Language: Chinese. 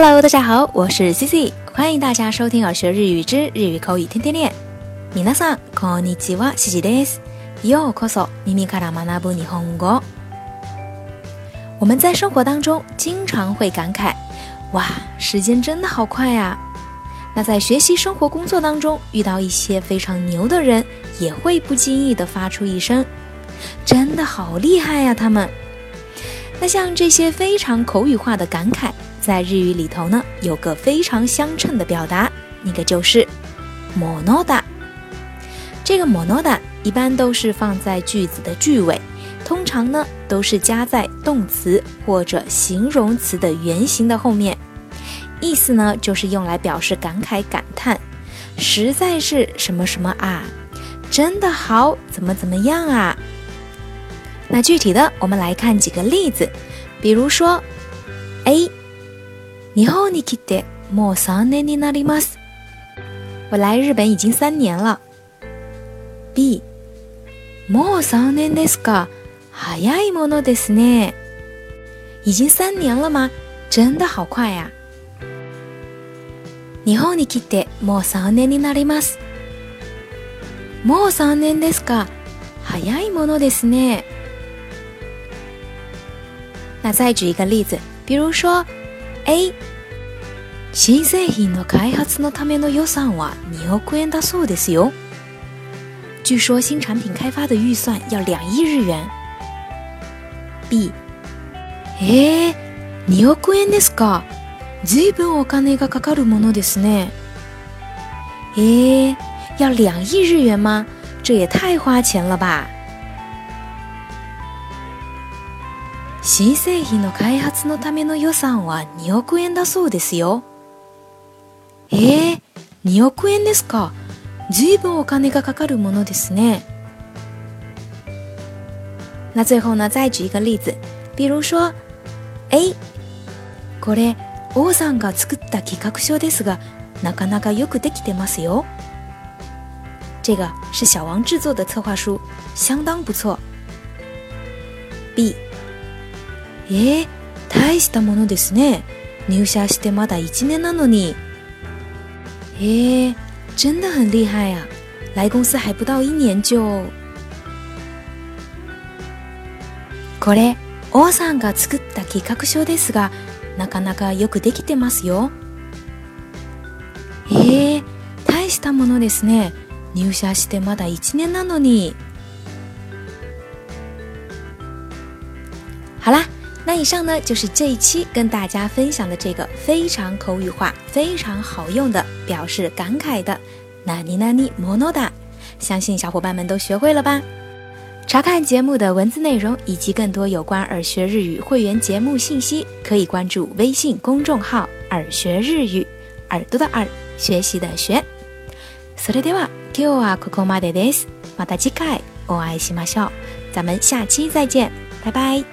Hello，大家好，我是 Cici，欢迎大家收听《耳学日语之日语口语天天练》。皆さんこんにちは、Cici です。ようこそミからマナブに逢我们在生活当中经常会感慨，哇，时间真的好快啊！那在学习、生活、工作当中遇到一些非常牛的人，也会不经意的发出一声，真的好厉害呀！他们，那像这些非常口语化的感慨。在日语里头呢，有个非常相称的表达，那个就是 “monoda”。这个 “monoda” 一般都是放在句子的句尾，通常呢都是加在动词或者形容词的原型的后面，意思呢就是用来表示感慨、感叹，实在是什么什么啊，真的好，怎么怎么样啊。那具体的，我们来看几个例子，比如说 A。日本你记得？もう三年になります。我来日本已经三年了。B、もう三年ですか？早いものですね。已经三年了吗？真的好快呀！日本に来てもう三年になります。もう三年ですか？早いものですね。那再举一个例子，比如说。A 新製品の開発のための予算は2億円だそうですよ。据说新产品开发的预算要2亿日元。B えー、2億円ですか。随分お金がかかるものですね。えー、要2亿日元吗？这也太花钱了吧。新製品の開発のための予算は2億円だそうですよへえ2億円ですか随分お金がかかるものです呢。那最后呢，再举一个例子，比如说，え、これ王さんが作った企画書ですが、なかなかよくできてますよ。这个是小王制作的策划书，相当不错。B えー、大したものですね。入社してまだ1年なのに。えー、真的很厉害や。来公司还不到一年就。これ、王さんが作った企画書ですが、なかなかよくできてますよ。ええー、大したものですね。入社してまだ1年なのに。好ら。以上呢就是这一期跟大家分享的这个非常口语化、非常好用的表示感慨的“ナニナニモノだ”，相信小伙伴们都学会了吧？查看节目的文字内容以及更多有关耳学日语会员节目信息，可以关注微信公众号“耳学日语”，耳朵的耳，学习的学。それでは今日はここまでです。また次回お会いしましょう。咱们下期再见，拜拜。